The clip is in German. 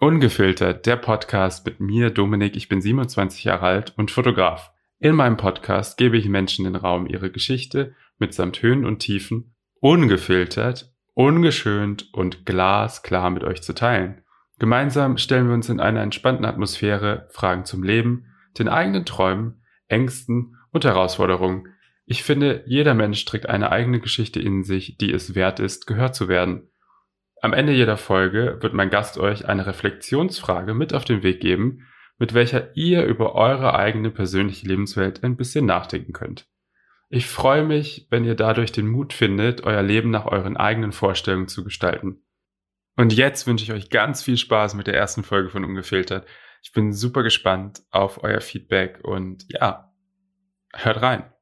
Ungefiltert, der Podcast mit mir, Dominik, ich bin 27 Jahre alt und Fotograf. In meinem Podcast gebe ich Menschen den Raum, ihre Geschichte mitsamt Höhen und Tiefen ungefiltert, ungeschönt und glasklar mit euch zu teilen. Gemeinsam stellen wir uns in einer entspannten Atmosphäre Fragen zum Leben, den eigenen Träumen, Ängsten und Herausforderungen. Ich finde, jeder Mensch trägt eine eigene Geschichte in sich, die es wert ist, gehört zu werden. Am Ende jeder Folge wird mein Gast euch eine Reflexionsfrage mit auf den Weg geben, mit welcher ihr über eure eigene persönliche Lebenswelt ein bisschen nachdenken könnt. Ich freue mich, wenn ihr dadurch den Mut findet, euer Leben nach euren eigenen Vorstellungen zu gestalten. Und jetzt wünsche ich euch ganz viel Spaß mit der ersten Folge von Ungefiltert. Ich bin super gespannt auf euer Feedback und ja, hört rein.